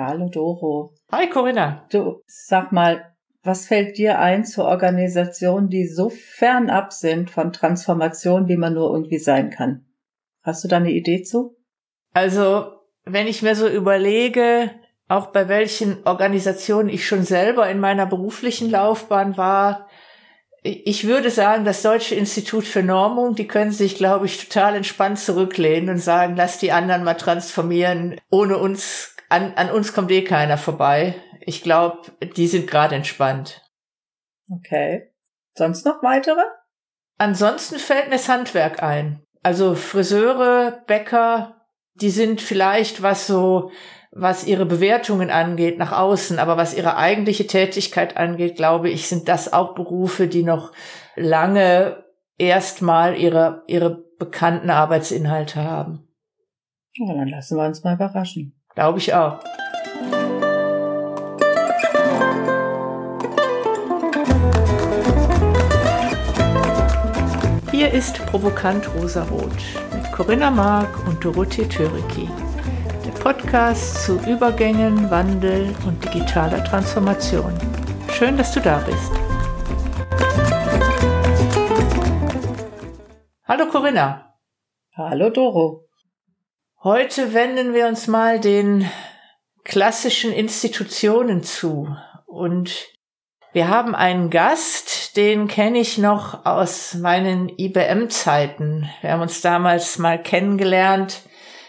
Hallo Doro. Hi Corinna. Du, sag mal, was fällt dir ein zu Organisationen, die so fernab sind von Transformation, wie man nur irgendwie sein kann? Hast du da eine Idee zu? Also, wenn ich mir so überlege, auch bei welchen Organisationen ich schon selber in meiner beruflichen Laufbahn war, ich würde sagen, das Deutsche Institut für Normung, die können sich, glaube ich, total entspannt zurücklehnen und sagen, lass die anderen mal transformieren. Ohne uns, an, an uns kommt eh keiner vorbei. Ich glaube, die sind gerade entspannt. Okay. Sonst noch weitere? Ansonsten fällt mir das Handwerk ein. Also Friseure, Bäcker, die sind vielleicht was so was ihre Bewertungen angeht nach außen, aber was ihre eigentliche Tätigkeit angeht, glaube ich, sind das auch Berufe, die noch lange erstmal ihre, ihre bekannten Arbeitsinhalte haben. Ja, dann lassen wir uns mal überraschen. Glaube ich auch. Hier ist Provokant Rosarot mit Corinna Mark und Dorothee Töriki. Podcast zu Übergängen, Wandel und digitaler Transformation. Schön, dass du da bist. Hallo Corinna. Hallo Doro. Heute wenden wir uns mal den klassischen Institutionen zu und wir haben einen Gast, den kenne ich noch aus meinen IBM-Zeiten. Wir haben uns damals mal kennengelernt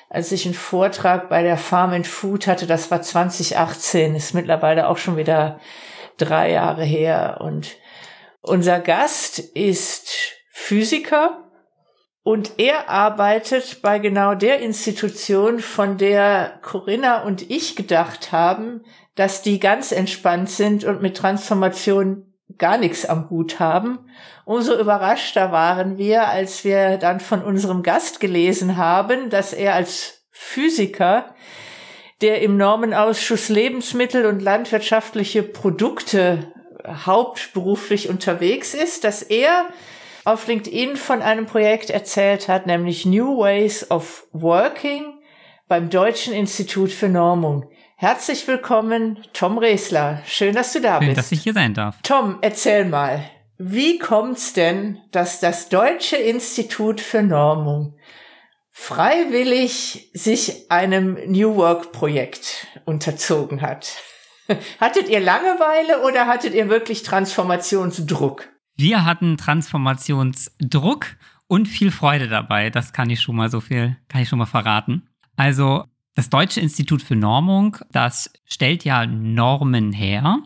als ich einen Vortrag bei der Farm and Food hatte, das war 2018, ist mittlerweile auch schon wieder drei Jahre her. Und unser Gast ist Physiker und er arbeitet bei genau der Institution, von der Corinna und ich gedacht haben, dass die ganz entspannt sind und mit Transformation gar nichts am Hut haben. Umso überraschter waren wir, als wir dann von unserem Gast gelesen haben, dass er als Physiker, der im Normenausschuss Lebensmittel und landwirtschaftliche Produkte hauptberuflich unterwegs ist, dass er auf LinkedIn von einem Projekt erzählt hat, nämlich New Ways of Working beim Deutschen Institut für Normung. Herzlich willkommen, Tom Resler. Schön, dass du da Schön, bist. dass ich hier sein darf. Tom, erzähl mal, wie kommt's denn, dass das Deutsche Institut für Normung freiwillig sich einem New Work Projekt unterzogen hat? Hattet ihr Langeweile oder hattet ihr wirklich Transformationsdruck? Wir hatten Transformationsdruck und viel Freude dabei. Das kann ich schon mal so viel, kann ich schon mal verraten. Also das Deutsche Institut für Normung, das stellt ja Normen her,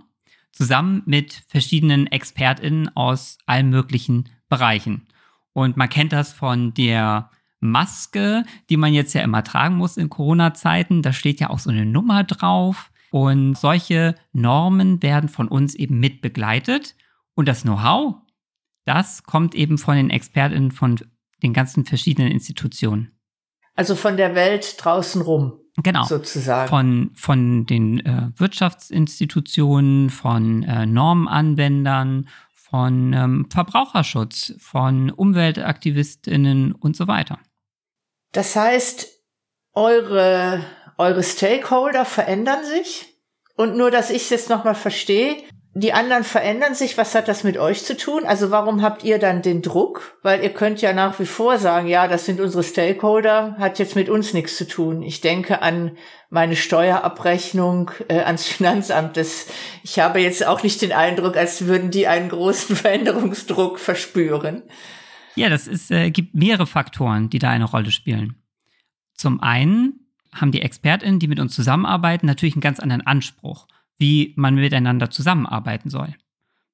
zusammen mit verschiedenen ExpertInnen aus allen möglichen Bereichen. Und man kennt das von der Maske, die man jetzt ja immer tragen muss in Corona-Zeiten. Da steht ja auch so eine Nummer drauf. Und solche Normen werden von uns eben mit begleitet. Und das Know-how, das kommt eben von den ExpertInnen von den ganzen verschiedenen Institutionen. Also von der Welt draußen rum. Genau. Sozusagen. Von, von den äh, Wirtschaftsinstitutionen, von äh, Normanwendern, von ähm, Verbraucherschutz, von UmweltaktivistInnen und so weiter. Das heißt, eure, eure Stakeholder verändern sich? Und nur, dass ich es jetzt nochmal verstehe, die anderen verändern sich. Was hat das mit euch zu tun? Also warum habt ihr dann den Druck? Weil ihr könnt ja nach wie vor sagen, ja, das sind unsere Stakeholder, hat jetzt mit uns nichts zu tun. Ich denke an meine Steuerabrechnung äh, ans Finanzamt. Das, ich habe jetzt auch nicht den Eindruck, als würden die einen großen Veränderungsdruck verspüren. Ja, das ist, äh, gibt mehrere Faktoren, die da eine Rolle spielen. Zum einen haben die ExpertInnen, die mit uns zusammenarbeiten, natürlich einen ganz anderen Anspruch wie man miteinander zusammenarbeiten soll.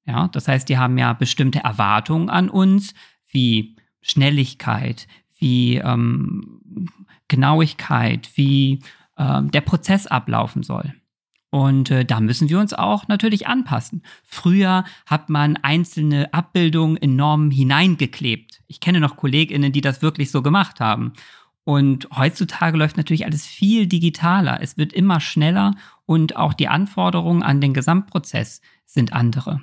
Ja, das heißt, die haben ja bestimmte Erwartungen an uns, wie Schnelligkeit, wie ähm, Genauigkeit, wie äh, der Prozess ablaufen soll. Und äh, da müssen wir uns auch natürlich anpassen. Früher hat man einzelne Abbildungen in Normen hineingeklebt. Ich kenne noch KollegInnen, die das wirklich so gemacht haben. Und heutzutage läuft natürlich alles viel digitaler. Es wird immer schneller und auch die Anforderungen an den Gesamtprozess sind andere.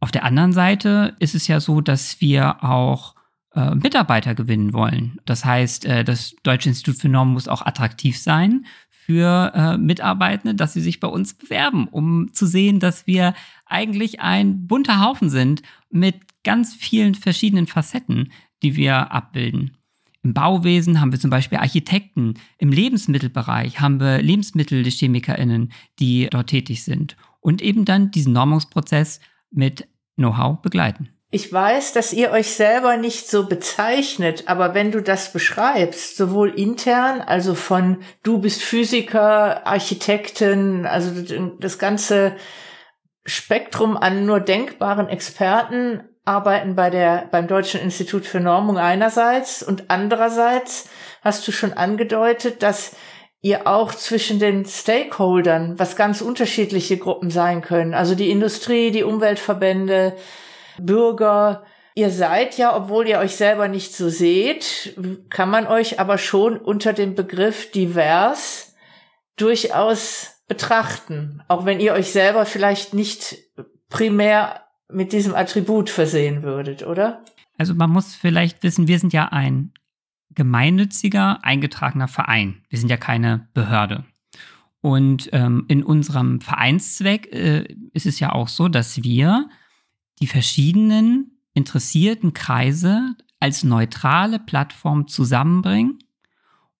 Auf der anderen Seite ist es ja so, dass wir auch äh, Mitarbeiter gewinnen wollen. Das heißt, äh, das Deutsche Institut für Normen muss auch attraktiv sein für äh, Mitarbeitende, dass sie sich bei uns bewerben, um zu sehen, dass wir eigentlich ein bunter Haufen sind mit ganz vielen verschiedenen Facetten, die wir abbilden. Im Bauwesen haben wir zum Beispiel Architekten, im Lebensmittelbereich haben wir LebensmittelchemikerInnen, die dort tätig sind und eben dann diesen Normungsprozess mit Know-how begleiten. Ich weiß, dass ihr euch selber nicht so bezeichnet, aber wenn du das beschreibst, sowohl intern, also von du bist Physiker, Architektin, also das ganze Spektrum an nur denkbaren Experten arbeiten bei der, beim Deutschen Institut für Normung einerseits und andererseits hast du schon angedeutet, dass ihr auch zwischen den Stakeholdern, was ganz unterschiedliche Gruppen sein können, also die Industrie, die Umweltverbände, Bürger. Ihr seid ja, obwohl ihr euch selber nicht so seht, kann man euch aber schon unter dem Begriff divers durchaus betrachten, auch wenn ihr euch selber vielleicht nicht primär mit diesem Attribut versehen würdet, oder? Also man muss vielleicht wissen, wir sind ja ein gemeinnütziger, eingetragener Verein. Wir sind ja keine Behörde. Und ähm, in unserem Vereinszweck äh, ist es ja auch so, dass wir die verschiedenen interessierten Kreise als neutrale Plattform zusammenbringen,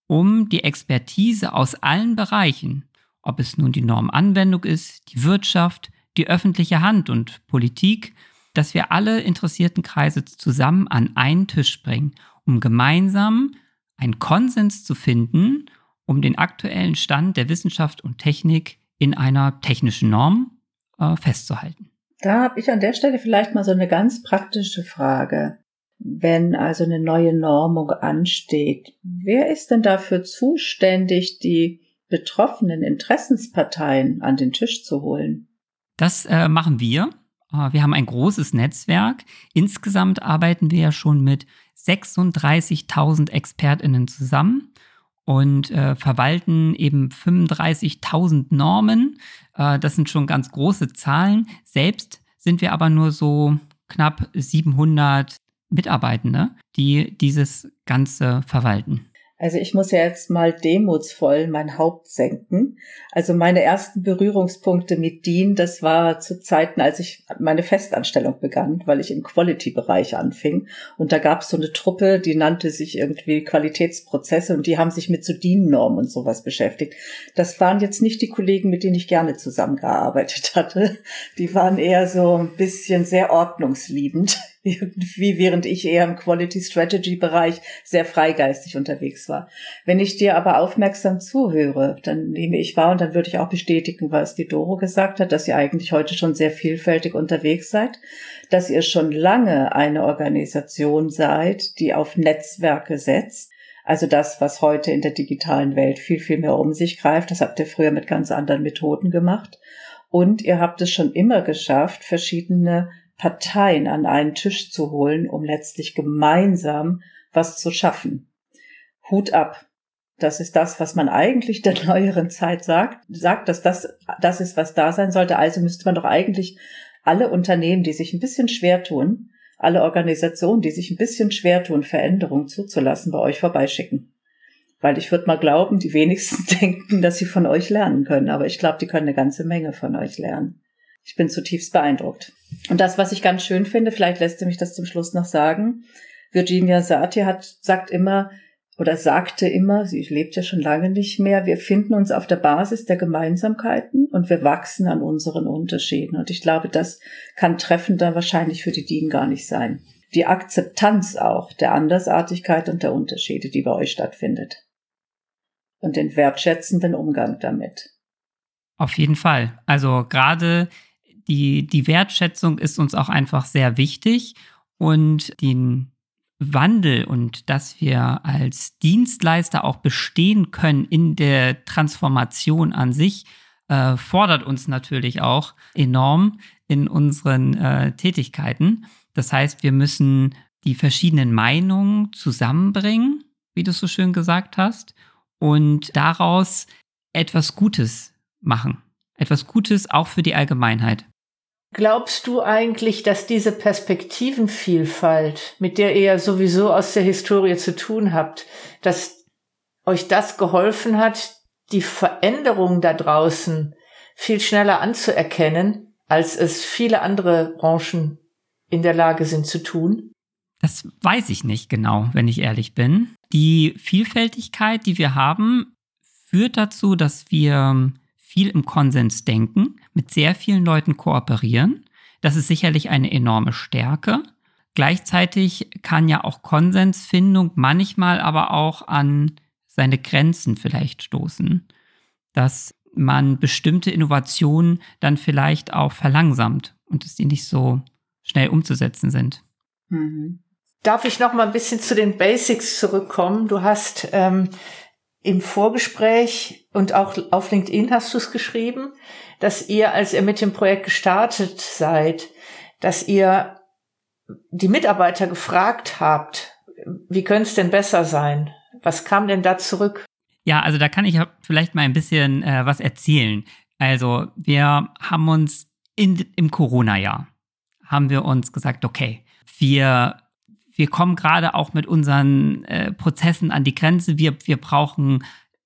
um die Expertise aus allen Bereichen, ob es nun die Normanwendung ist, die Wirtschaft, die öffentliche Hand und Politik, dass wir alle interessierten Kreise zusammen an einen Tisch bringen, um gemeinsam einen Konsens zu finden, um den aktuellen Stand der Wissenschaft und Technik in einer technischen Norm äh, festzuhalten. Da habe ich an der Stelle vielleicht mal so eine ganz praktische Frage. Wenn also eine neue Normung ansteht, wer ist denn dafür zuständig, die betroffenen Interessensparteien an den Tisch zu holen? Das äh, machen wir. Äh, wir haben ein großes Netzwerk. Insgesamt arbeiten wir ja schon mit 36.000 Expertinnen zusammen und äh, verwalten eben 35.000 Normen. Äh, das sind schon ganz große Zahlen. Selbst sind wir aber nur so knapp 700 Mitarbeitende, die dieses Ganze verwalten. Also ich muss ja jetzt mal demutsvoll mein Haupt senken. Also meine ersten Berührungspunkte mit DIN, das war zu Zeiten, als ich meine Festanstellung begann, weil ich im Quality-Bereich anfing. Und da gab es so eine Truppe, die nannte sich irgendwie Qualitätsprozesse und die haben sich mit so DIN-Normen und sowas beschäftigt. Das waren jetzt nicht die Kollegen, mit denen ich gerne zusammengearbeitet hatte. Die waren eher so ein bisschen sehr ordnungsliebend irgendwie, während ich eher im Quality Strategy Bereich sehr freigeistig unterwegs war. Wenn ich dir aber aufmerksam zuhöre, dann nehme ich wahr und dann würde ich auch bestätigen, was die Doro gesagt hat, dass ihr eigentlich heute schon sehr vielfältig unterwegs seid, dass ihr schon lange eine Organisation seid, die auf Netzwerke setzt. Also das, was heute in der digitalen Welt viel, viel mehr um sich greift, das habt ihr früher mit ganz anderen Methoden gemacht. Und ihr habt es schon immer geschafft, verschiedene Parteien an einen Tisch zu holen, um letztlich gemeinsam was zu schaffen. Hut ab. Das ist das, was man eigentlich der neueren Zeit sagt, sagt, dass das, das ist, was da sein sollte. Also müsste man doch eigentlich alle Unternehmen, die sich ein bisschen schwer tun, alle Organisationen, die sich ein bisschen schwer tun, Veränderungen zuzulassen, bei euch vorbeischicken. Weil ich würde mal glauben, die wenigsten denken, dass sie von euch lernen können. Aber ich glaube, die können eine ganze Menge von euch lernen. Ich bin zutiefst beeindruckt. Und das, was ich ganz schön finde, vielleicht lässt du mich das zum Schluss noch sagen. Virginia Satir hat, sagt immer, oder sagte immer, sie lebt ja schon lange nicht mehr, wir finden uns auf der Basis der Gemeinsamkeiten und wir wachsen an unseren Unterschieden. Und ich glaube, das kann treffender wahrscheinlich für die DIN gar nicht sein. Die Akzeptanz auch der Andersartigkeit und der Unterschiede, die bei euch stattfindet. Und den wertschätzenden Umgang damit. Auf jeden Fall. Also gerade die, die Wertschätzung ist uns auch einfach sehr wichtig und den Wandel und dass wir als Dienstleister auch bestehen können in der Transformation an sich, äh, fordert uns natürlich auch enorm in unseren äh, Tätigkeiten. Das heißt, wir müssen die verschiedenen Meinungen zusammenbringen, wie du so schön gesagt hast, und daraus etwas Gutes machen. Etwas Gutes auch für die Allgemeinheit. Glaubst du eigentlich, dass diese Perspektivenvielfalt, mit der ihr ja sowieso aus der Historie zu tun habt, dass euch das geholfen hat, die Veränderung da draußen viel schneller anzuerkennen, als es viele andere Branchen in der Lage sind zu tun? Das weiß ich nicht genau, wenn ich ehrlich bin. Die Vielfältigkeit, die wir haben, führt dazu, dass wir viel im Konsens denken, mit sehr vielen Leuten kooperieren. Das ist sicherlich eine enorme Stärke. Gleichzeitig kann ja auch Konsensfindung manchmal aber auch an seine Grenzen vielleicht stoßen, dass man bestimmte Innovationen dann vielleicht auch verlangsamt und dass die nicht so schnell umzusetzen sind. Mhm. Darf ich noch mal ein bisschen zu den Basics zurückkommen? Du hast ähm, im Vorgespräch und auch auf LinkedIn hast du es geschrieben, dass ihr, als ihr mit dem Projekt gestartet seid, dass ihr die Mitarbeiter gefragt habt, wie könnte es denn besser sein? Was kam denn da zurück? Ja, also da kann ich vielleicht mal ein bisschen äh, was erzählen. Also wir haben uns in, im Corona-Jahr, haben wir uns gesagt, okay, wir wir kommen gerade auch mit unseren äh, Prozessen an die Grenze. Wir, wir brauchen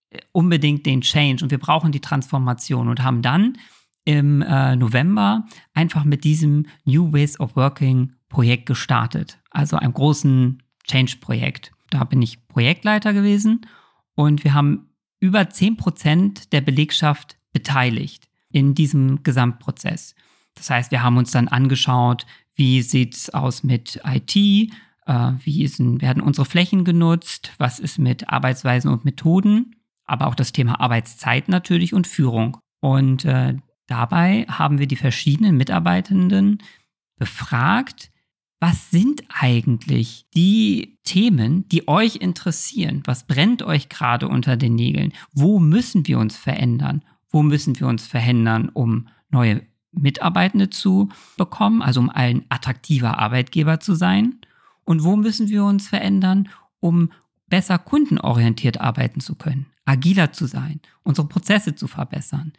äh, unbedingt den Change und wir brauchen die Transformation und haben dann im äh, November einfach mit diesem New Ways of Working Projekt gestartet. Also einem großen Change-Projekt. Da bin ich Projektleiter gewesen und wir haben über 10 Prozent der Belegschaft beteiligt in diesem Gesamtprozess. Das heißt, wir haben uns dann angeschaut, wie sieht es aus mit IT, wie sind, werden unsere Flächen genutzt? Was ist mit Arbeitsweisen und Methoden? Aber auch das Thema Arbeitszeit natürlich und Führung. Und äh, dabei haben wir die verschiedenen Mitarbeitenden befragt, was sind eigentlich die Themen, die euch interessieren? Was brennt euch gerade unter den Nägeln? Wo müssen wir uns verändern? Wo müssen wir uns verändern, um neue Mitarbeitende zu bekommen, also um ein attraktiver Arbeitgeber zu sein? Und wo müssen wir uns verändern, um besser kundenorientiert arbeiten zu können, agiler zu sein, unsere Prozesse zu verbessern.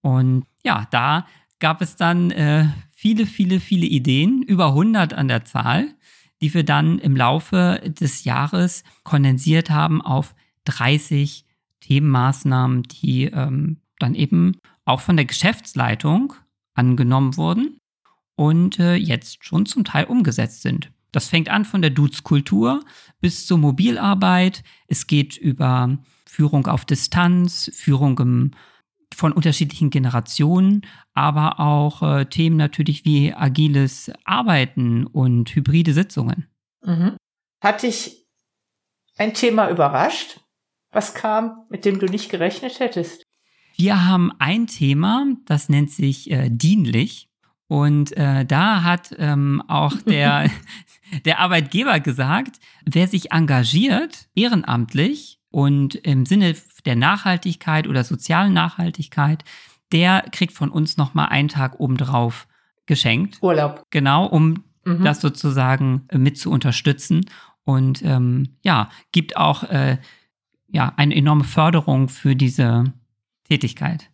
Und ja, da gab es dann äh, viele, viele, viele Ideen, über 100 an der Zahl, die wir dann im Laufe des Jahres kondensiert haben auf 30 Themenmaßnahmen, die ähm, dann eben auch von der Geschäftsleitung angenommen wurden und äh, jetzt schon zum Teil umgesetzt sind. Das fängt an von der Dudes-Kultur bis zur Mobilarbeit. Es geht über Führung auf Distanz, Führung im, von unterschiedlichen Generationen, aber auch äh, Themen natürlich wie agiles Arbeiten und hybride Sitzungen. Mhm. Hat dich ein Thema überrascht? Was kam, mit dem du nicht gerechnet hättest? Wir haben ein Thema, das nennt sich äh, dienlich. Und äh, da hat ähm, auch der, der Arbeitgeber gesagt, wer sich engagiert, ehrenamtlich und im Sinne der Nachhaltigkeit oder sozialen Nachhaltigkeit, der kriegt von uns nochmal einen Tag obendrauf geschenkt. Urlaub. Genau, um mhm. das sozusagen mit zu unterstützen. Und ähm, ja, gibt auch äh, ja, eine enorme Förderung für diese Tätigkeit.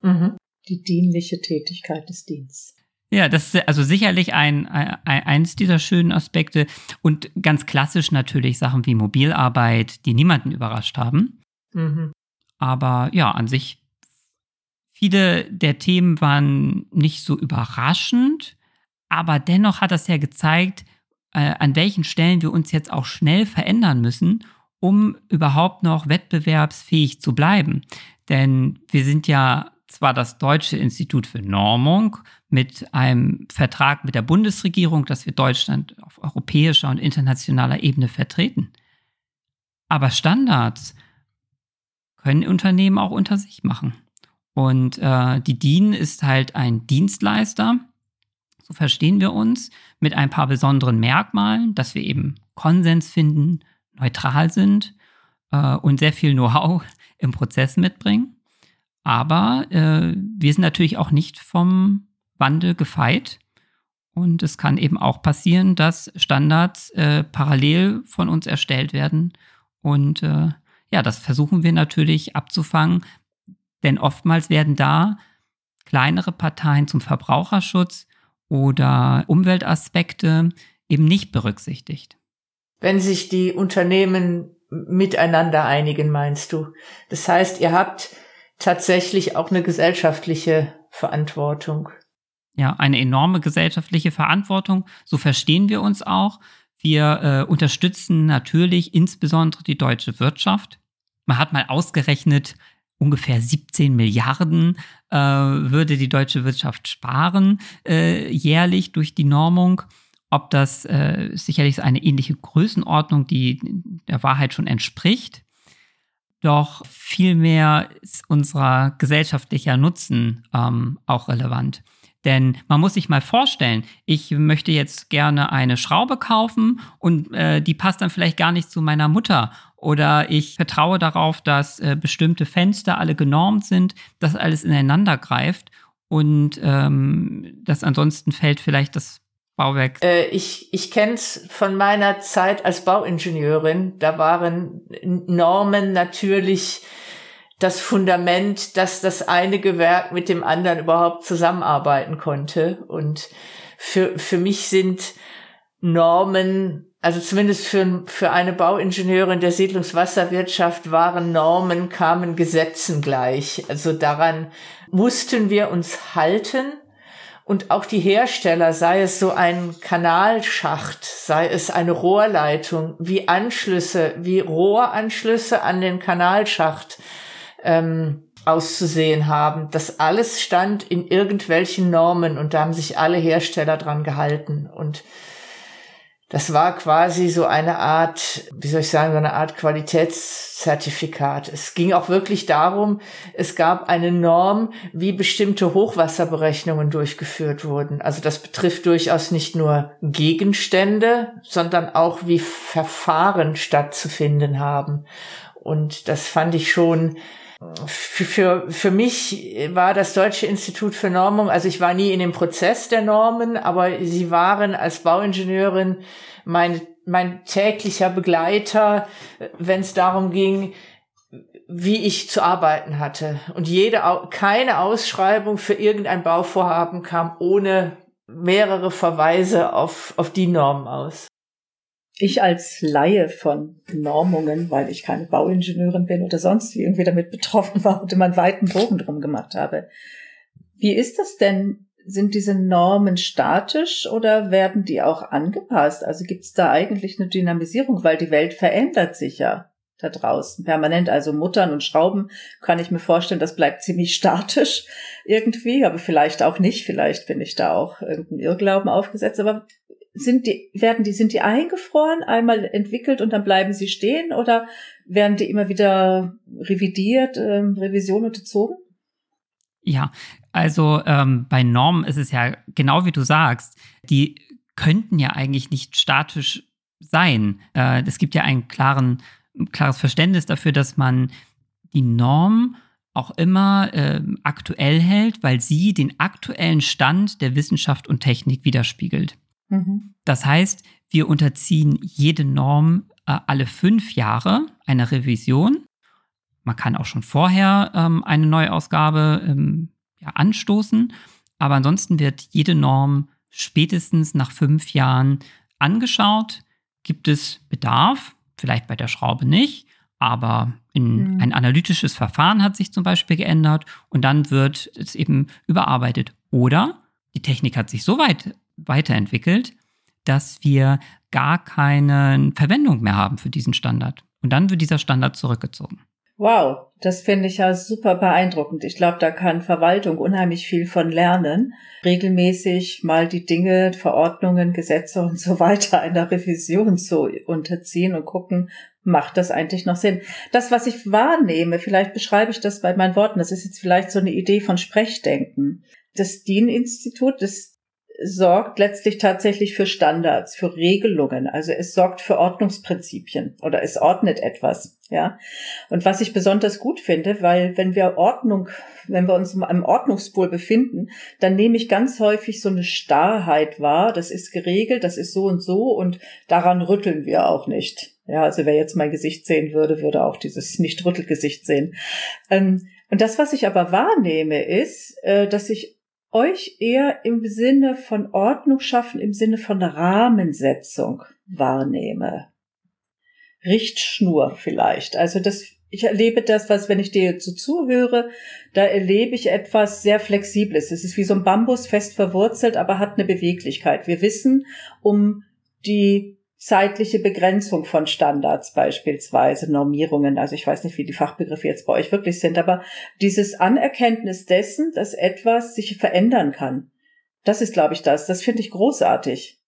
Mhm die dienliche Tätigkeit des Dienstes. Ja, das ist also sicherlich ein, ein, eins dieser schönen Aspekte und ganz klassisch natürlich Sachen wie Mobilarbeit, die niemanden überrascht haben. Mhm. Aber ja, an sich viele der Themen waren nicht so überraschend, aber dennoch hat das ja gezeigt, äh, an welchen Stellen wir uns jetzt auch schnell verändern müssen, um überhaupt noch wettbewerbsfähig zu bleiben. Denn wir sind ja zwar das Deutsche Institut für Normung mit einem Vertrag mit der Bundesregierung, dass wir Deutschland auf europäischer und internationaler Ebene vertreten. Aber Standards können Unternehmen auch unter sich machen. Und äh, die DIN ist halt ein Dienstleister, so verstehen wir uns, mit ein paar besonderen Merkmalen, dass wir eben Konsens finden, neutral sind äh, und sehr viel Know-how im Prozess mitbringen. Aber äh, wir sind natürlich auch nicht vom Wandel gefeit. Und es kann eben auch passieren, dass Standards äh, parallel von uns erstellt werden. Und äh, ja, das versuchen wir natürlich abzufangen, denn oftmals werden da kleinere Parteien zum Verbraucherschutz oder Umweltaspekte eben nicht berücksichtigt. Wenn sich die Unternehmen miteinander einigen, meinst du? Das heißt, ihr habt tatsächlich auch eine gesellschaftliche Verantwortung. Ja, eine enorme gesellschaftliche Verantwortung. So verstehen wir uns auch. Wir äh, unterstützen natürlich insbesondere die deutsche Wirtschaft. Man hat mal ausgerechnet, ungefähr 17 Milliarden äh, würde die deutsche Wirtschaft sparen äh, jährlich durch die Normung. Ob das äh, sicherlich eine ähnliche Größenordnung, die der Wahrheit schon entspricht. Doch vielmehr ist unser gesellschaftlicher Nutzen ähm, auch relevant. Denn man muss sich mal vorstellen, ich möchte jetzt gerne eine Schraube kaufen und äh, die passt dann vielleicht gar nicht zu meiner Mutter. Oder ich vertraue darauf, dass äh, bestimmte Fenster alle genormt sind, dass alles ineinander greift und ähm, dass ansonsten fällt vielleicht das Bauwerk. Äh, ich ich kenne es von meiner Zeit als Bauingenieurin. Da waren Normen natürlich das Fundament, dass das eine Gewerk mit dem anderen überhaupt zusammenarbeiten konnte. Und für, für mich sind Normen, also zumindest für, für eine Bauingenieurin der Siedlungswasserwirtschaft waren Normen, kamen Gesetzen gleich. Also daran mussten wir uns halten. Und auch die Hersteller, sei es so ein Kanalschacht, sei es eine Rohrleitung, wie Anschlüsse, wie Rohranschlüsse an den Kanalschacht, ähm, auszusehen haben. Das alles stand in irgendwelchen Normen und da haben sich alle Hersteller dran gehalten. Und das war quasi so eine Art, wie soll ich sagen, so eine Art Qualitätszertifikat. Es ging auch wirklich darum, es gab eine Norm, wie bestimmte Hochwasserberechnungen durchgeführt wurden. Also das betrifft durchaus nicht nur Gegenstände, sondern auch wie Verfahren stattzufinden haben. Und das fand ich schon für, für, mich war das Deutsche Institut für Normung, also ich war nie in dem Prozess der Normen, aber sie waren als Bauingenieurin mein, mein täglicher Begleiter, wenn es darum ging, wie ich zu arbeiten hatte. Und jede, keine Ausschreibung für irgendein Bauvorhaben kam ohne mehrere Verweise auf, auf die Normen aus. Ich als Laie von Normungen, weil ich keine Bauingenieurin bin oder sonst wie irgendwie damit betroffen war und immer einen weiten Bogen drum gemacht habe. Wie ist das denn? Sind diese Normen statisch oder werden die auch angepasst? Also gibt es da eigentlich eine Dynamisierung, weil die Welt verändert sich ja da draußen permanent. Also Muttern und Schrauben kann ich mir vorstellen, das bleibt ziemlich statisch irgendwie, aber vielleicht auch nicht. Vielleicht bin ich da auch irgendein Irrglauben aufgesetzt. Aber sind die, werden die, sind die eingefroren, einmal entwickelt und dann bleiben sie stehen oder werden die immer wieder revidiert, äh, Revision unterzogen? Ja, also ähm, bei Normen ist es ja genau wie du sagst, die könnten ja eigentlich nicht statisch sein. Äh, es gibt ja ein klaren, klares Verständnis dafür, dass man die Norm auch immer äh, aktuell hält, weil sie den aktuellen Stand der Wissenschaft und Technik widerspiegelt. Mhm. Das heißt, wir unterziehen jede Norm äh, alle fünf Jahre einer Revision. Man kann auch schon vorher ähm, eine Neuausgabe ähm, ja, anstoßen, aber ansonsten wird jede Norm spätestens nach fünf Jahren angeschaut. Gibt es Bedarf? Vielleicht bei der Schraube nicht, aber mhm. ein analytisches Verfahren hat sich zum Beispiel geändert und dann wird es eben überarbeitet. Oder die Technik hat sich so weit weiterentwickelt, dass wir gar keine Verwendung mehr haben für diesen Standard. Und dann wird dieser Standard zurückgezogen. Wow, das finde ich ja super beeindruckend. Ich glaube, da kann Verwaltung unheimlich viel von lernen. Regelmäßig mal die Dinge, Verordnungen, Gesetze und so weiter einer Revision zu unterziehen und gucken, macht das eigentlich noch Sinn? Das, was ich wahrnehme, vielleicht beschreibe ich das bei meinen Worten, das ist jetzt vielleicht so eine Idee von Sprechdenken. Das DIN-Institut, das sorgt letztlich tatsächlich für Standards, für Regelungen. Also es sorgt für Ordnungsprinzipien oder es ordnet etwas, ja. Und was ich besonders gut finde, weil wenn wir Ordnung, wenn wir uns im Ordnungspol befinden, dann nehme ich ganz häufig so eine Starrheit wahr. Das ist geregelt, das ist so und so und daran rütteln wir auch nicht. Ja, also wer jetzt mein Gesicht sehen würde, würde auch dieses Nicht-Rüttelgesicht sehen. Ähm, und das, was ich aber wahrnehme, ist, äh, dass ich euch eher im Sinne von Ordnung schaffen, im Sinne von Rahmensetzung wahrnehme. Richtschnur vielleicht. Also das, ich erlebe das, was, wenn ich dir so zuhöre, da erlebe ich etwas sehr Flexibles. Es ist wie so ein Bambus fest verwurzelt, aber hat eine Beweglichkeit. Wir wissen um die zeitliche Begrenzung von Standards beispielsweise, Normierungen. Also ich weiß nicht, wie die Fachbegriffe jetzt bei euch wirklich sind, aber dieses Anerkenntnis dessen, dass etwas sich verändern kann. Das ist, glaube ich, das. Das finde ich großartig.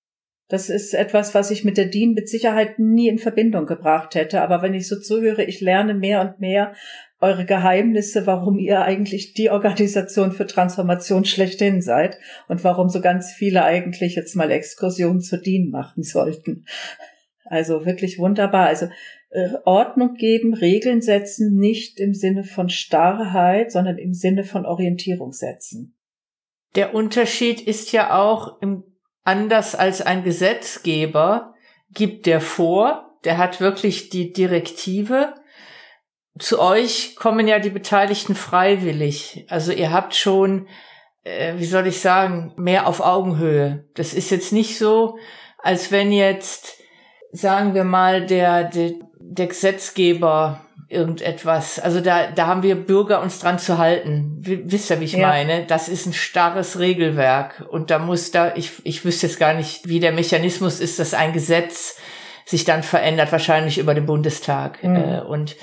Das ist etwas, was ich mit der DIN mit Sicherheit nie in Verbindung gebracht hätte. Aber wenn ich so zuhöre, ich lerne mehr und mehr eure Geheimnisse, warum ihr eigentlich die Organisation für Transformation schlechthin seid und warum so ganz viele eigentlich jetzt mal Exkursionen zu DIN machen sollten. Also wirklich wunderbar. Also äh, Ordnung geben, Regeln setzen, nicht im Sinne von Starrheit, sondern im Sinne von Orientierung setzen. Der Unterschied ist ja auch im, anders als ein Gesetzgeber gibt der vor, der hat wirklich die Direktive zu euch kommen ja die Beteiligten freiwillig. Also ihr habt schon, äh, wie soll ich sagen, mehr auf Augenhöhe. Das ist jetzt nicht so, als wenn jetzt, sagen wir mal, der, der, der Gesetzgeber irgendetwas, also da, da haben wir Bürger uns dran zu halten. Wisst ihr, wie ich ja. meine? Das ist ein starres Regelwerk und da muss da, ich, ich wüsste jetzt gar nicht, wie der Mechanismus ist, dass ein Gesetz sich dann verändert, wahrscheinlich über den Bundestag. Mhm. Äh, und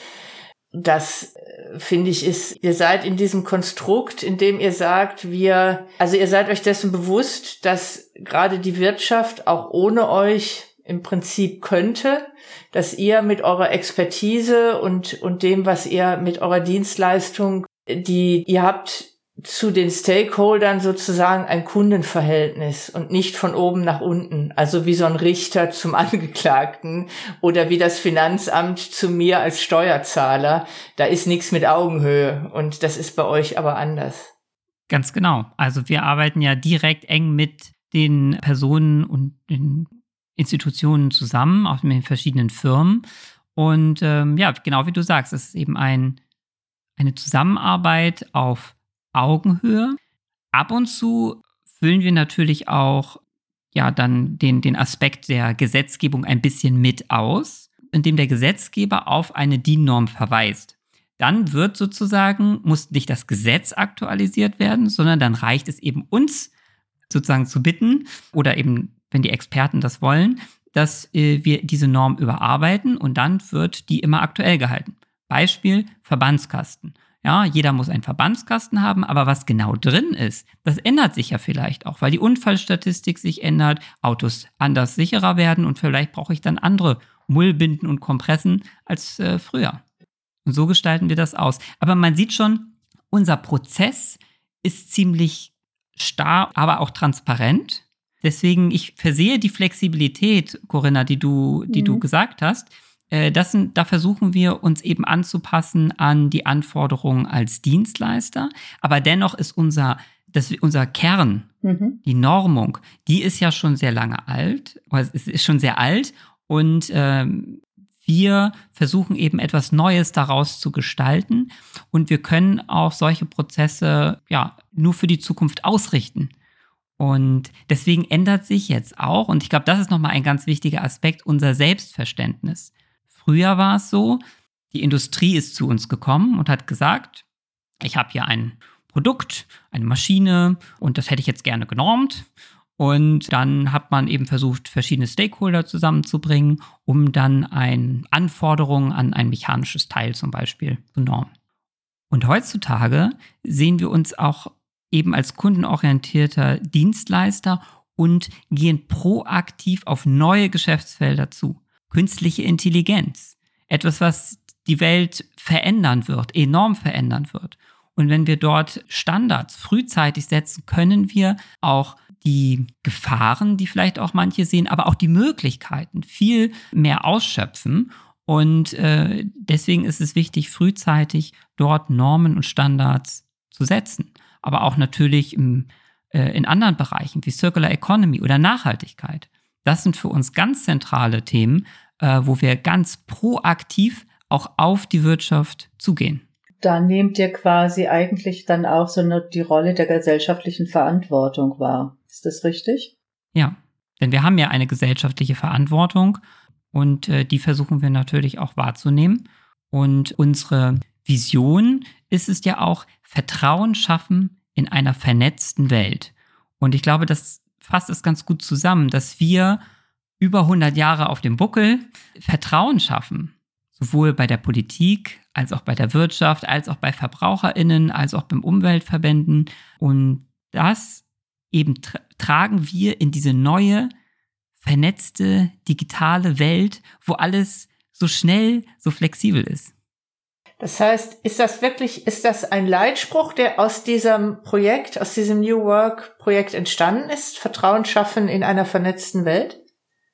das äh, finde ich ist, ihr seid in diesem Konstrukt, in dem ihr sagt, wir, also ihr seid euch dessen bewusst, dass gerade die Wirtschaft auch ohne euch im Prinzip könnte, dass ihr mit eurer Expertise und, und dem, was ihr mit eurer Dienstleistung, die ihr habt, zu den Stakeholdern sozusagen ein Kundenverhältnis und nicht von oben nach unten, also wie so ein Richter zum Angeklagten oder wie das Finanzamt zu mir als Steuerzahler. Da ist nichts mit Augenhöhe und das ist bei euch aber anders. Ganz genau. Also wir arbeiten ja direkt eng mit den Personen und den Institutionen zusammen, auch mit den verschiedenen Firmen. Und ähm, ja, genau wie du sagst, es ist eben ein, eine Zusammenarbeit auf Augenhöhe. Ab und zu füllen wir natürlich auch ja dann den, den Aspekt der Gesetzgebung ein bisschen mit aus, indem der Gesetzgeber auf eine DIN-Norm verweist. Dann wird sozusagen, muss nicht das Gesetz aktualisiert werden, sondern dann reicht es eben uns sozusagen zu bitten oder eben, wenn die Experten das wollen, dass äh, wir diese Norm überarbeiten und dann wird die immer aktuell gehalten. Beispiel Verbandskasten. Ja, jeder muss einen Verbandskasten haben, aber was genau drin ist, das ändert sich ja vielleicht auch, weil die Unfallstatistik sich ändert, Autos anders sicherer werden und vielleicht brauche ich dann andere Mullbinden und Kompressen als äh, früher. Und so gestalten wir das aus. Aber man sieht schon, unser Prozess ist ziemlich starr, aber auch transparent. Deswegen, ich versehe die Flexibilität, Corinna, die du, die mhm. du gesagt hast. Äh, das sind, da versuchen wir uns eben anzupassen an die Anforderungen als Dienstleister. Aber dennoch ist unser, das, unser Kern, mhm. die Normung, die ist ja schon sehr lange alt. Es ist schon sehr alt und ähm, wir versuchen eben etwas Neues daraus zu gestalten und wir können auch solche Prozesse ja nur für die Zukunft ausrichten. Und deswegen ändert sich jetzt auch, und ich glaube, das ist nochmal ein ganz wichtiger Aspekt, unser Selbstverständnis. Früher war es so, die Industrie ist zu uns gekommen und hat gesagt, ich habe hier ein Produkt, eine Maschine und das hätte ich jetzt gerne genormt. Und dann hat man eben versucht, verschiedene Stakeholder zusammenzubringen, um dann ein Anforderungen an ein mechanisches Teil zum Beispiel zu normen. Und heutzutage sehen wir uns auch eben als kundenorientierter Dienstleister und gehen proaktiv auf neue Geschäftsfelder zu künstliche Intelligenz. Etwas, was die Welt verändern wird, enorm verändern wird. Und wenn wir dort Standards frühzeitig setzen, können wir auch die Gefahren, die vielleicht auch manche sehen, aber auch die Möglichkeiten viel mehr ausschöpfen. Und äh, deswegen ist es wichtig, frühzeitig dort Normen und Standards zu setzen. Aber auch natürlich im, äh, in anderen Bereichen wie Circular Economy oder Nachhaltigkeit. Das sind für uns ganz zentrale Themen, äh, wo wir ganz proaktiv auch auf die Wirtschaft zugehen. Da nehmt ihr quasi eigentlich dann auch so eine, die Rolle der gesellschaftlichen Verantwortung wahr. Ist das richtig? Ja, denn wir haben ja eine gesellschaftliche Verantwortung Und äh, die versuchen wir natürlich auch wahrzunehmen. Und unsere Vision ist es ja auch, Vertrauen schaffen in einer vernetzten Welt. Und ich glaube, das fasst es ganz gut zusammen, dass wir über 100 Jahre auf dem Buckel Vertrauen schaffen. Sowohl bei der Politik, als auch bei der Wirtschaft, als auch bei VerbraucherInnen, als auch beim Umweltverbänden. Und das eben tra tragen wir in diese neue, vernetzte, digitale Welt, wo alles so schnell, so flexibel ist. Das heißt, ist das wirklich, ist das ein Leitspruch, der aus diesem Projekt, aus diesem New Work Projekt entstanden ist? Vertrauen schaffen in einer vernetzten Welt?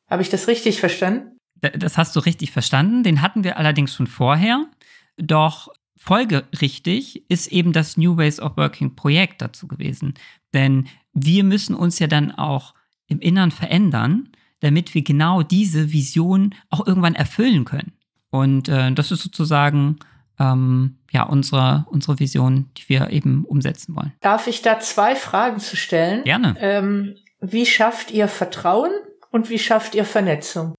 Habe ich das richtig verstanden? Das hast du richtig verstanden. Den hatten wir allerdings schon vorher. Doch folgerichtig ist eben das New Ways of Working Projekt dazu gewesen. Denn wir müssen uns ja dann auch im Innern verändern, damit wir genau diese Vision auch irgendwann erfüllen können. Und äh, das ist sozusagen ähm, ja, unsere, unsere Vision, die wir eben umsetzen wollen. Darf ich da zwei Fragen zu stellen? Gerne. Ähm, wie schafft ihr Vertrauen und wie schafft ihr Vernetzung?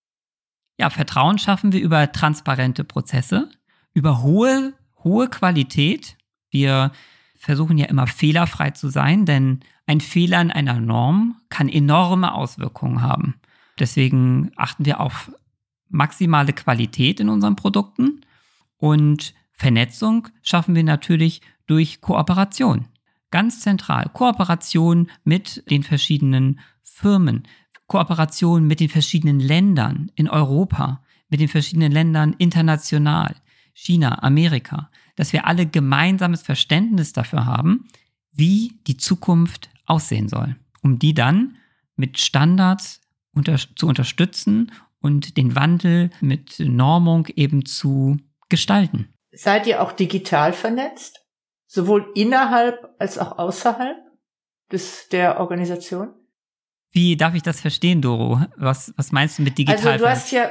Ja, Vertrauen schaffen wir über transparente Prozesse, über hohe, hohe Qualität. Wir versuchen ja immer fehlerfrei zu sein, denn ein Fehler in einer Norm kann enorme Auswirkungen haben. Deswegen achten wir auf maximale Qualität in unseren Produkten und Vernetzung schaffen wir natürlich durch Kooperation. Ganz zentral. Kooperation mit den verschiedenen Firmen, Kooperation mit den verschiedenen Ländern in Europa, mit den verschiedenen Ländern international, China, Amerika, dass wir alle gemeinsames Verständnis dafür haben, wie die Zukunft aussehen soll, um die dann mit Standards unter zu unterstützen und den Wandel mit Normung eben zu gestalten. Seid ihr auch digital vernetzt? Sowohl innerhalb als auch außerhalb des, der Organisation? Wie darf ich das verstehen, Doro? Was, was meinst du mit digital? Also du hast ja,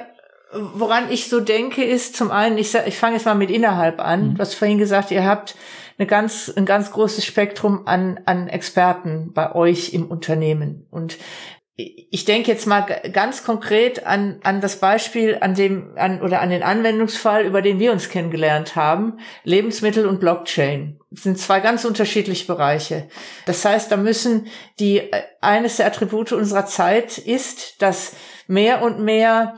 woran ich so denke, ist zum einen, ich, ich fange jetzt mal mit innerhalb an. Mhm. Du hast vorhin gesagt, ihr habt eine ganz, ein ganz großes Spektrum an, an Experten bei euch im Unternehmen. Und ich denke jetzt mal ganz konkret an, an das Beispiel, an dem, an, oder an den Anwendungsfall, über den wir uns kennengelernt haben. Lebensmittel und Blockchain. Das sind zwei ganz unterschiedliche Bereiche. Das heißt, da müssen die, eines der Attribute unserer Zeit ist, dass mehr und mehr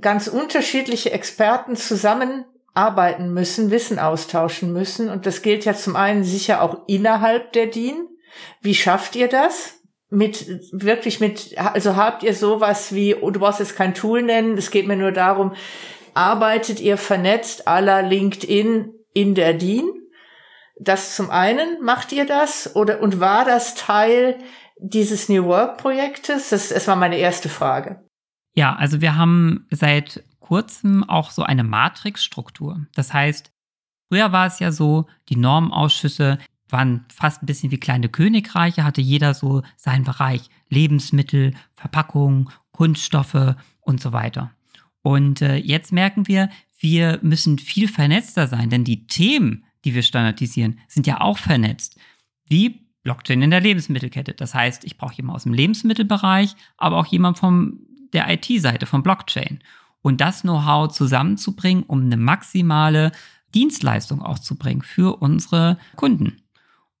ganz unterschiedliche Experten zusammenarbeiten müssen, Wissen austauschen müssen. Und das gilt ja zum einen sicher auch innerhalb der DIN. Wie schafft ihr das? Mit wirklich mit also habt ihr sowas wie oh, du brauchst jetzt kein Tool nennen es geht mir nur darum arbeitet ihr vernetzt aller LinkedIn in der DIN? Das zum einen macht ihr das? Oder und war das Teil dieses New Work Projektes das ist erstmal meine erste Frage. Ja also wir haben seit kurzem auch so eine Matrixstruktur. Das heißt Früher war es ja so, die Normausschüsse, waren fast ein bisschen wie kleine Königreiche, hatte jeder so seinen Bereich Lebensmittel, Verpackung, Kunststoffe und so weiter. Und äh, jetzt merken wir, wir müssen viel vernetzter sein, denn die Themen, die wir standardisieren, sind ja auch vernetzt. Wie Blockchain in der Lebensmittelkette. Das heißt, ich brauche jemanden aus dem Lebensmittelbereich, aber auch jemand von der IT-Seite, von Blockchain. Und das Know-how zusammenzubringen, um eine maximale Dienstleistung auch zu bringen für unsere Kunden.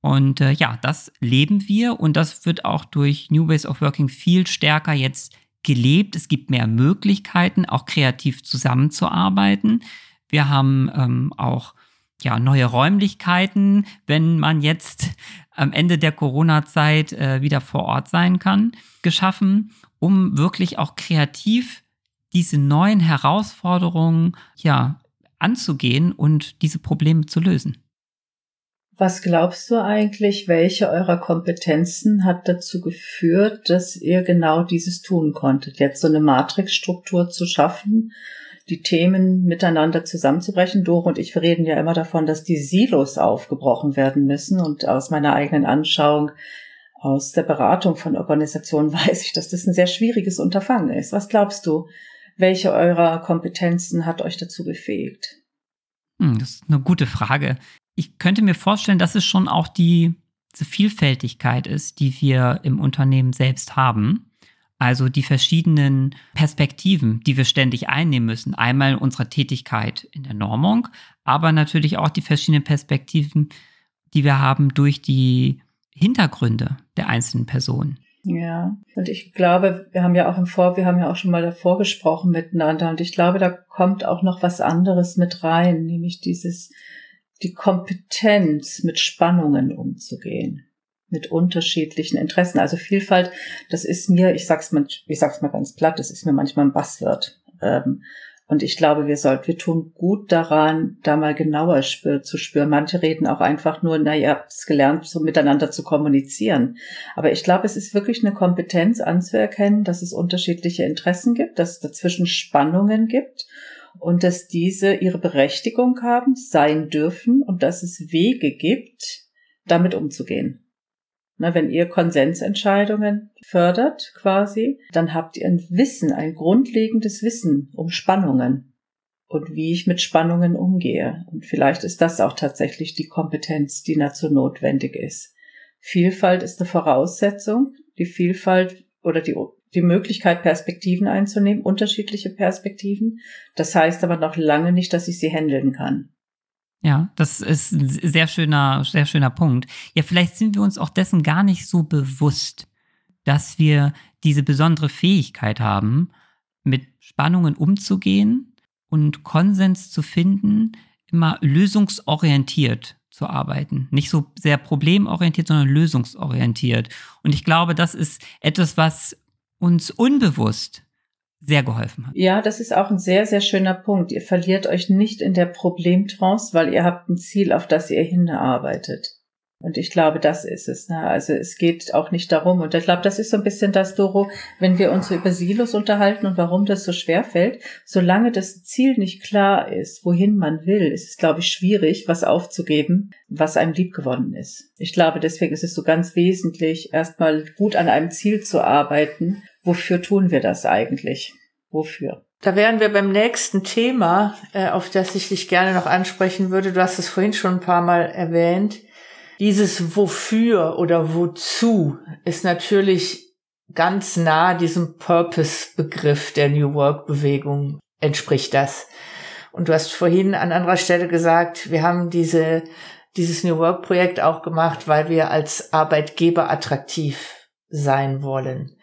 Und äh, ja, das leben wir und das wird auch durch New Ways of Working viel stärker jetzt gelebt. Es gibt mehr Möglichkeiten, auch kreativ zusammenzuarbeiten. Wir haben ähm, auch ja, neue Räumlichkeiten, wenn man jetzt am Ende der Corona-Zeit äh, wieder vor Ort sein kann, geschaffen, um wirklich auch kreativ diese neuen Herausforderungen ja, anzugehen und diese Probleme zu lösen. Was glaubst du eigentlich, welche eurer Kompetenzen hat dazu geführt, dass ihr genau dieses tun konntet? Jetzt so eine Matrixstruktur zu schaffen, die Themen miteinander zusammenzubrechen. Doro und ich reden ja immer davon, dass die Silos aufgebrochen werden müssen. Und aus meiner eigenen Anschauung, aus der Beratung von Organisationen weiß ich, dass das ein sehr schwieriges Unterfangen ist. Was glaubst du, welche eurer Kompetenzen hat euch dazu befähigt? Hm, das ist eine gute Frage ich könnte mir vorstellen, dass es schon auch die, die Vielfältigkeit ist, die wir im Unternehmen selbst haben. Also die verschiedenen Perspektiven, die wir ständig einnehmen müssen. Einmal unserer Tätigkeit in der Normung, aber natürlich auch die verschiedenen Perspektiven, die wir haben durch die Hintergründe der einzelnen Personen. Ja, und ich glaube, wir haben ja auch im Vor, wir haben ja auch schon mal davor gesprochen miteinander und ich glaube, da kommt auch noch was anderes mit rein, nämlich dieses, die Kompetenz mit Spannungen umzugehen, mit unterschiedlichen Interessen. Also Vielfalt, das ist mir, ich sag's mal, ich sag's mal ganz platt, das ist mir manchmal ein Basswort. Ähm, und ich glaube, wir sollten, wir tun gut daran, da mal genauer zu spüren. Manche reden auch einfach nur, na, ihr habt es gelernt, so miteinander zu kommunizieren. Aber ich glaube, es ist wirklich eine Kompetenz anzuerkennen, dass es unterschiedliche Interessen gibt, dass es dazwischen Spannungen gibt und dass diese ihre Berechtigung haben, sein dürfen und dass es Wege gibt, damit umzugehen. Na, wenn ihr Konsensentscheidungen fördert quasi, dann habt ihr ein Wissen, ein grundlegendes Wissen um Spannungen und wie ich mit Spannungen umgehe. Und vielleicht ist das auch tatsächlich die Kompetenz, die dazu notwendig ist. Vielfalt ist eine Voraussetzung. Die Vielfalt oder die, die Möglichkeit, Perspektiven einzunehmen, unterschiedliche Perspektiven. Das heißt aber noch lange nicht, dass ich sie handeln kann. Ja, das ist ein sehr schöner, sehr schöner Punkt. Ja, vielleicht sind wir uns auch dessen gar nicht so bewusst, dass wir diese besondere Fähigkeit haben, mit Spannungen umzugehen und Konsens zu finden, immer lösungsorientiert zu arbeiten. Nicht so sehr problemorientiert, sondern lösungsorientiert. Und ich glaube, das ist etwas, was uns unbewusst sehr geholfen hat. Ja, das ist auch ein sehr, sehr schöner Punkt. Ihr verliert euch nicht in der Problemtrance, weil ihr habt ein Ziel, auf das ihr hinarbeitet. Und ich glaube, das ist es. Ne? Also es geht auch nicht darum. Und ich glaube, das ist so ein bisschen das, Doro, wenn wir uns über Silos unterhalten und warum das so schwer fällt. Solange das Ziel nicht klar ist, wohin man will, ist es, glaube ich, schwierig, was aufzugeben, was einem lieb geworden ist. Ich glaube, deswegen ist es so ganz wesentlich, erstmal gut an einem Ziel zu arbeiten wofür tun wir das eigentlich? Wofür? Da wären wir beim nächsten Thema, äh, auf das ich dich gerne noch ansprechen würde. Du hast es vorhin schon ein paar Mal erwähnt. Dieses Wofür oder Wozu ist natürlich ganz nah diesem Purpose-Begriff der New Work-Bewegung entspricht das. Und du hast vorhin an anderer Stelle gesagt, wir haben diese, dieses New Work-Projekt auch gemacht, weil wir als Arbeitgeber attraktiv sein wollen.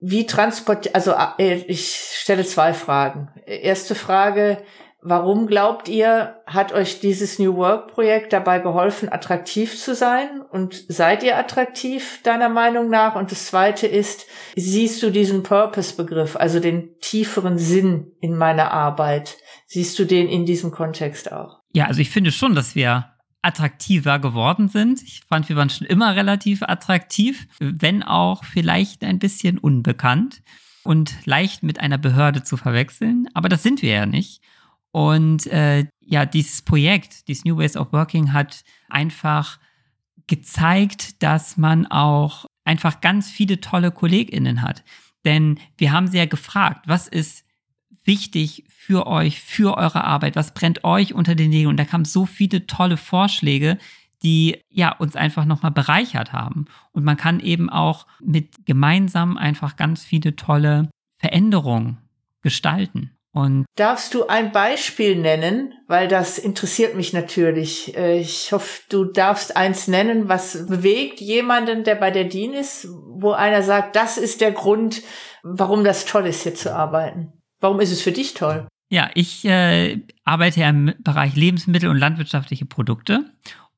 Wie transportiert, also äh, ich stelle zwei Fragen. Erste Frage, warum glaubt ihr, hat euch dieses New Work Projekt dabei geholfen, attraktiv zu sein? Und seid ihr attraktiv deiner Meinung nach? Und das zweite ist, siehst du diesen Purpose-Begriff, also den tieferen Sinn in meiner Arbeit? Siehst du den in diesem Kontext auch? Ja, also ich finde schon, dass wir attraktiver geworden sind. Ich fand, wir waren schon immer relativ attraktiv, wenn auch vielleicht ein bisschen unbekannt und leicht mit einer Behörde zu verwechseln. Aber das sind wir ja nicht. Und äh, ja, dieses Projekt, dieses New Ways of Working, hat einfach gezeigt, dass man auch einfach ganz viele tolle KollegInnen hat. Denn wir haben sie ja gefragt, was ist wichtig für euch, für eure Arbeit? Was brennt euch unter den Nägeln? Und da kamen so viele tolle Vorschläge, die ja uns einfach nochmal bereichert haben. Und man kann eben auch mit gemeinsam einfach ganz viele tolle Veränderungen gestalten. Und Darfst du ein Beispiel nennen? Weil das interessiert mich natürlich. Äh, ich hoffe, du darfst eins nennen, was bewegt jemanden, der bei der DIN ist, wo einer sagt, das ist der Grund, warum das toll ist, hier zu arbeiten. Warum ist es für dich toll? Ja, ich äh, arbeite ja im Bereich Lebensmittel und landwirtschaftliche Produkte.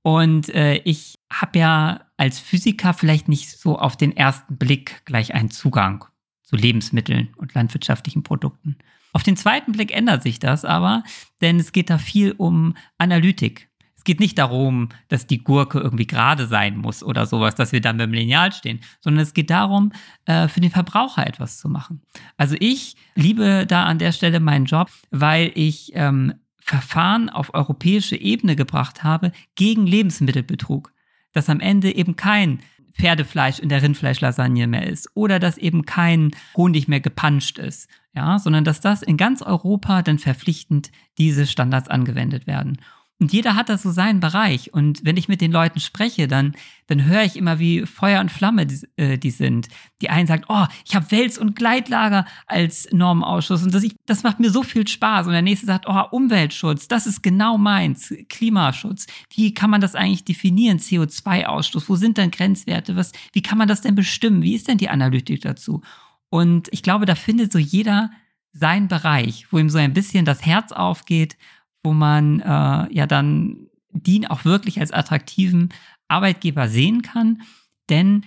Und äh, ich habe ja als Physiker vielleicht nicht so auf den ersten Blick gleich einen Zugang zu Lebensmitteln und landwirtschaftlichen Produkten. Auf den zweiten Blick ändert sich das aber, denn es geht da viel um Analytik. Es geht nicht darum, dass die Gurke irgendwie gerade sein muss oder sowas, dass wir dann beim Lineal stehen, sondern es geht darum, äh, für den Verbraucher etwas zu machen. Also ich liebe da an der Stelle meinen Job, weil ich ähm, Verfahren auf europäische Ebene gebracht habe gegen Lebensmittelbetrug. Dass am Ende eben kein Pferdefleisch in der Rindfleischlasagne mehr ist oder dass eben kein Honig mehr gepanscht ist, ja, sondern dass das in ganz Europa dann verpflichtend diese Standards angewendet werden. Und jeder hat da so seinen Bereich. Und wenn ich mit den Leuten spreche, dann, dann höre ich immer, wie Feuer und Flamme die, äh, die sind. Die einen sagen, oh, ich habe Wels- und Gleitlager als Normenausschuss und das, ich, das macht mir so viel Spaß. Und der nächste sagt, oh, Umweltschutz, das ist genau meins. Klimaschutz. Wie kann man das eigentlich definieren? CO2-Ausstoß, wo sind denn Grenzwerte? Was, wie kann man das denn bestimmen? Wie ist denn die Analytik dazu? Und ich glaube, da findet so jeder seinen Bereich, wo ihm so ein bisschen das Herz aufgeht wo man äh, ja dann DIN auch wirklich als attraktiven Arbeitgeber sehen kann. Denn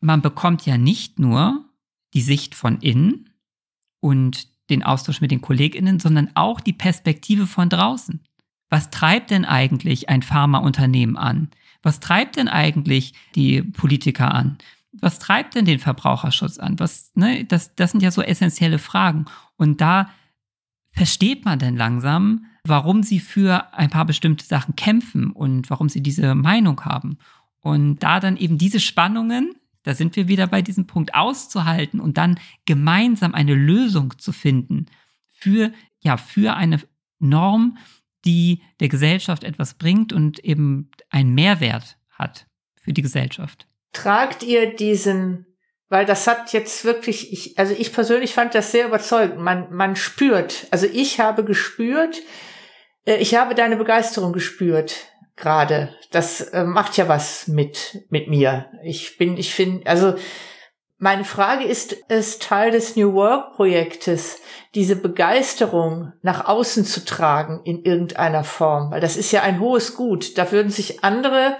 man bekommt ja nicht nur die Sicht von innen und den Austausch mit den KollegInnen, sondern auch die Perspektive von draußen. Was treibt denn eigentlich ein Pharmaunternehmen an? Was treibt denn eigentlich die Politiker an? Was treibt denn den Verbraucherschutz an? Was, ne, das, das sind ja so essentielle Fragen. Und da versteht man denn langsam, warum sie für ein paar bestimmte Sachen kämpfen und warum sie diese Meinung haben. Und da dann eben diese Spannungen, da sind wir wieder bei diesem Punkt auszuhalten und dann gemeinsam eine Lösung zu finden für, ja, für eine Norm, die der Gesellschaft etwas bringt und eben einen Mehrwert hat für die Gesellschaft. Tragt ihr diesen weil das hat jetzt wirklich, ich, also ich persönlich fand das sehr überzeugend. Man, man spürt, also ich habe gespürt, äh, ich habe deine Begeisterung gespürt gerade. Das äh, macht ja was mit mit mir. Ich bin, ich finde, also meine Frage ist es Teil des New Work Projektes, diese Begeisterung nach außen zu tragen in irgendeiner Form, weil das ist ja ein hohes Gut. Da würden sich andere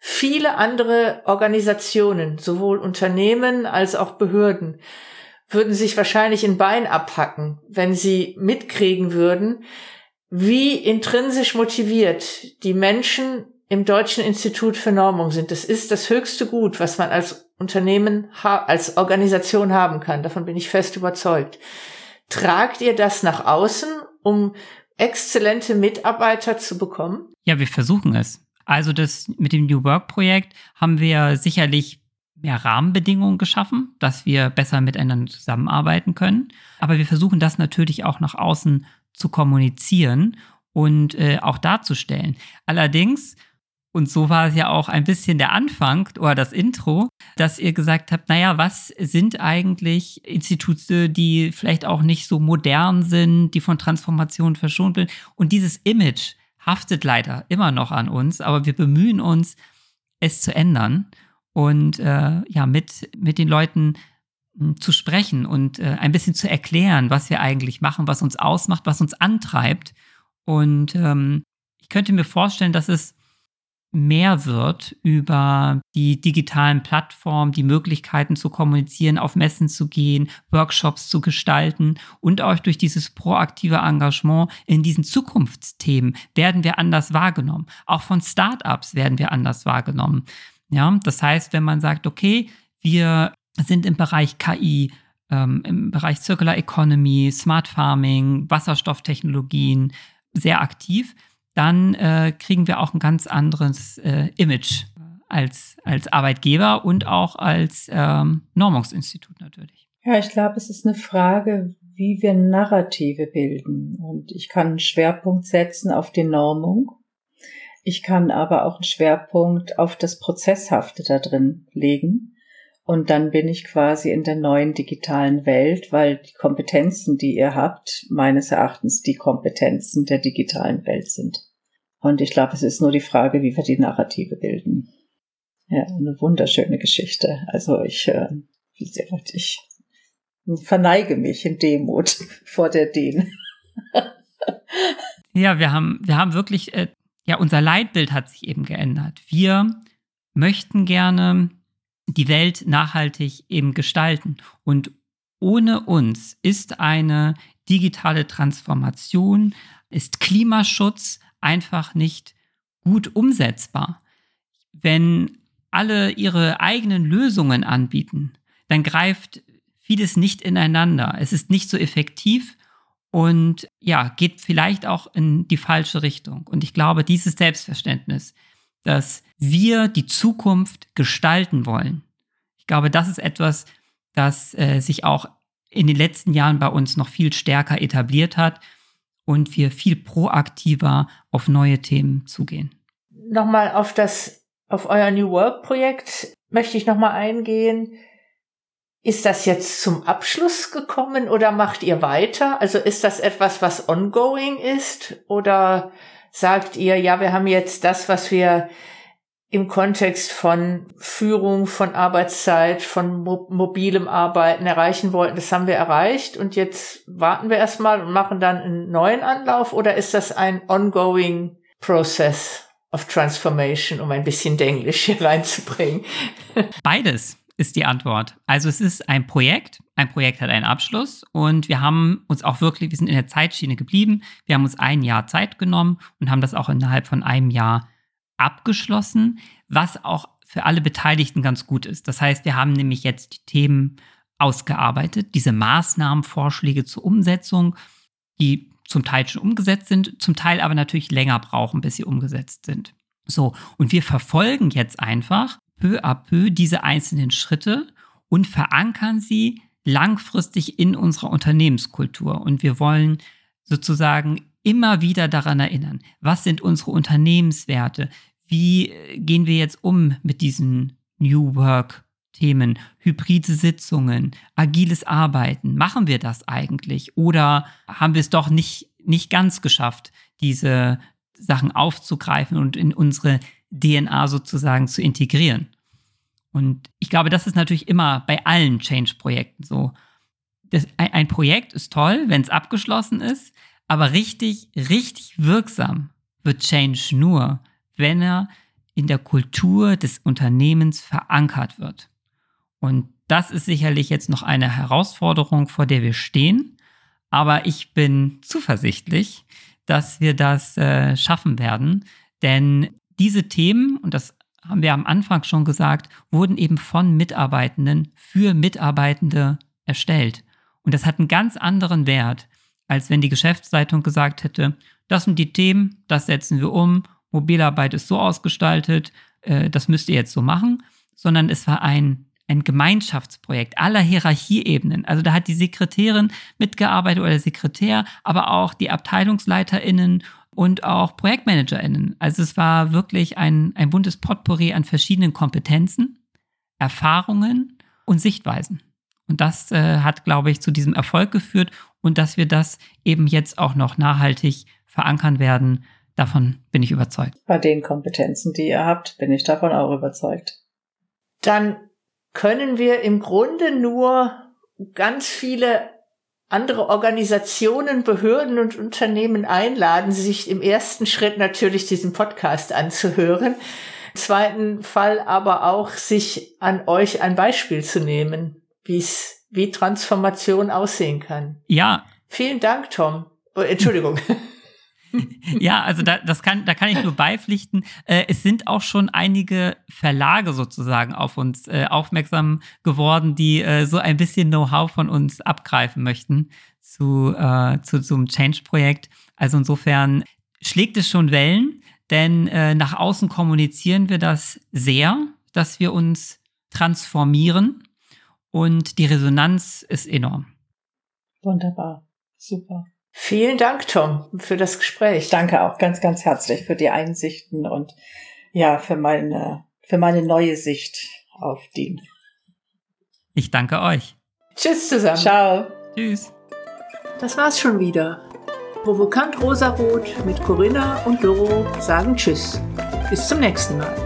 viele andere Organisationen, sowohl Unternehmen als auch Behörden, würden sich wahrscheinlich ein Bein abhacken, wenn sie mitkriegen würden, wie intrinsisch motiviert die Menschen im Deutschen Institut für Normung sind. Das ist das höchste Gut, was man als Unternehmen, als Organisation haben kann. Davon bin ich fest überzeugt. Tragt ihr das nach außen, um exzellente Mitarbeiter zu bekommen? Ja, wir versuchen es. Also das mit dem New Work Projekt haben wir sicherlich mehr Rahmenbedingungen geschaffen, dass wir besser miteinander zusammenarbeiten können. Aber wir versuchen das natürlich auch nach außen zu kommunizieren und äh, auch darzustellen. Allerdings, und so war es ja auch ein bisschen der Anfang oder das Intro, dass ihr gesagt habt, naja, was sind eigentlich Institute, die vielleicht auch nicht so modern sind, die von Transformation verschont sind? Und dieses Image, haftet leider immer noch an uns, aber wir bemühen uns, es zu ändern und äh, ja, mit, mit den Leuten hm, zu sprechen und äh, ein bisschen zu erklären, was wir eigentlich machen, was uns ausmacht, was uns antreibt. Und ähm, ich könnte mir vorstellen, dass es mehr wird über die digitalen Plattformen, die Möglichkeiten zu kommunizieren, auf Messen zu gehen, Workshops zu gestalten und auch durch dieses proaktive Engagement in diesen Zukunftsthemen werden wir anders wahrgenommen. Auch von Startups werden wir anders wahrgenommen. Ja, das heißt, wenn man sagt, okay, wir sind im Bereich KI, ähm, im Bereich Circular Economy, Smart Farming, Wasserstofftechnologien sehr aktiv, dann äh, kriegen wir auch ein ganz anderes äh, Image als, als Arbeitgeber und auch als ähm, Normungsinstitut natürlich. Ja, ich glaube, es ist eine Frage, wie wir Narrative bilden. Und ich kann einen Schwerpunkt setzen auf die Normung. Ich kann aber auch einen Schwerpunkt auf das Prozesshafte da drin legen. Und dann bin ich quasi in der neuen digitalen Welt, weil die Kompetenzen, die ihr habt, meines Erachtens die Kompetenzen der digitalen Welt sind. Und ich glaube, es ist nur die Frage, wie wir die Narrative bilden. Ja, eine wunderschöne Geschichte. Also ich, äh, ich verneige mich in Demut vor der DIN. ja, wir haben, wir haben wirklich, äh, ja, unser Leitbild hat sich eben geändert. Wir möchten gerne die Welt nachhaltig eben gestalten. Und ohne uns ist eine digitale Transformation, ist Klimaschutz, einfach nicht gut umsetzbar. Wenn alle ihre eigenen Lösungen anbieten, dann greift vieles nicht ineinander. Es ist nicht so effektiv und ja, geht vielleicht auch in die falsche Richtung. Und ich glaube, dieses Selbstverständnis, dass wir die Zukunft gestalten wollen, ich glaube, das ist etwas, das äh, sich auch in den letzten Jahren bei uns noch viel stärker etabliert hat und wir viel proaktiver auf neue Themen zugehen. Nochmal auf das, auf euer New Work Projekt möchte ich nochmal eingehen. Ist das jetzt zum Abschluss gekommen oder macht ihr weiter? Also ist das etwas, was ongoing ist oder sagt ihr, ja, wir haben jetzt das, was wir im Kontext von Führung, von Arbeitszeit, von mo mobilem Arbeiten erreichen wollten, das haben wir erreicht und jetzt warten wir erstmal und machen dann einen neuen Anlauf oder ist das ein ongoing process of transformation, um ein bisschen Englisch hier reinzubringen? Beides ist die Antwort. Also es ist ein Projekt, ein Projekt hat einen Abschluss und wir haben uns auch wirklich, wir sind in der Zeitschiene geblieben, wir haben uns ein Jahr Zeit genommen und haben das auch innerhalb von einem Jahr abgeschlossen, was auch für alle Beteiligten ganz gut ist. Das heißt, wir haben nämlich jetzt die Themen ausgearbeitet, diese Maßnahmenvorschläge zur Umsetzung, die zum Teil schon umgesetzt sind, zum Teil aber natürlich länger brauchen, bis sie umgesetzt sind. So, und wir verfolgen jetzt einfach peu à peu diese einzelnen Schritte und verankern sie langfristig in unserer Unternehmenskultur. Und wir wollen sozusagen immer wieder daran erinnern, was sind unsere Unternehmenswerte, wie äh, gehen wir jetzt um mit diesen New Work Themen, hybride Sitzungen, agiles Arbeiten. Machen wir das eigentlich? Oder haben wir es doch nicht, nicht ganz geschafft, diese Sachen aufzugreifen und in unsere DNA sozusagen zu integrieren? Und ich glaube, das ist natürlich immer bei allen Change-Projekten so. Das, ein, Projekt ist toll, wenn es abgeschlossen ist, aber richtig, richtig wirksam wird Change nur, wenn er in der Kultur des Unternehmens verankert wird. Und das ist sicherlich jetzt noch eine Herausforderung, vor der wir stehen. Aber ich bin zuversichtlich, dass wir das äh, schaffen werden. Denn diese Themen, und das haben wir am Anfang schon gesagt, wurden eben von Mitarbeitenden für Mitarbeitende erstellt. Und das hat einen ganz anderen Wert, als wenn die Geschäftsleitung gesagt hätte, das sind die Themen, das setzen wir um, Mobilarbeit ist so ausgestaltet, äh, das müsst ihr jetzt so machen, sondern es war ein, ein Gemeinschaftsprojekt aller Hierarchieebenen. Also da hat die Sekretärin mitgearbeitet oder der Sekretär, aber auch die AbteilungsleiterInnen und auch ProjektmanagerInnen. Also es war wirklich ein, ein buntes Potpourri an verschiedenen Kompetenzen, Erfahrungen und Sichtweisen. Und das äh, hat, glaube ich, zu diesem Erfolg geführt und dass wir das eben jetzt auch noch nachhaltig verankern werden, davon bin ich überzeugt. Bei den Kompetenzen, die ihr habt, bin ich davon auch überzeugt. Dann können wir im Grunde nur ganz viele andere Organisationen, Behörden und Unternehmen einladen, sich im ersten Schritt natürlich diesen Podcast anzuhören. Im zweiten Fall aber auch sich an euch ein Beispiel zu nehmen, wie es, wie Transformation aussehen kann. Ja. Vielen Dank, Tom. Oh, Entschuldigung. ja, also da, das kann, da kann ich nur beipflichten. Äh, es sind auch schon einige Verlage sozusagen auf uns äh, aufmerksam geworden, die äh, so ein bisschen Know-how von uns abgreifen möchten zu, äh, zu, zum Change-Projekt. Also insofern schlägt es schon Wellen, denn äh, nach außen kommunizieren wir das sehr, dass wir uns transformieren und die Resonanz ist enorm. Wunderbar, super. Vielen Dank, Tom, für das Gespräch. Danke auch ganz, ganz herzlich für die Einsichten und ja, für meine, für meine neue Sicht auf DIN. Ich danke euch. Tschüss zusammen. Ciao. Tschüss. Das war's schon wieder. Provokant Rosarot mit Corinna und Doro sagen Tschüss. Bis zum nächsten Mal.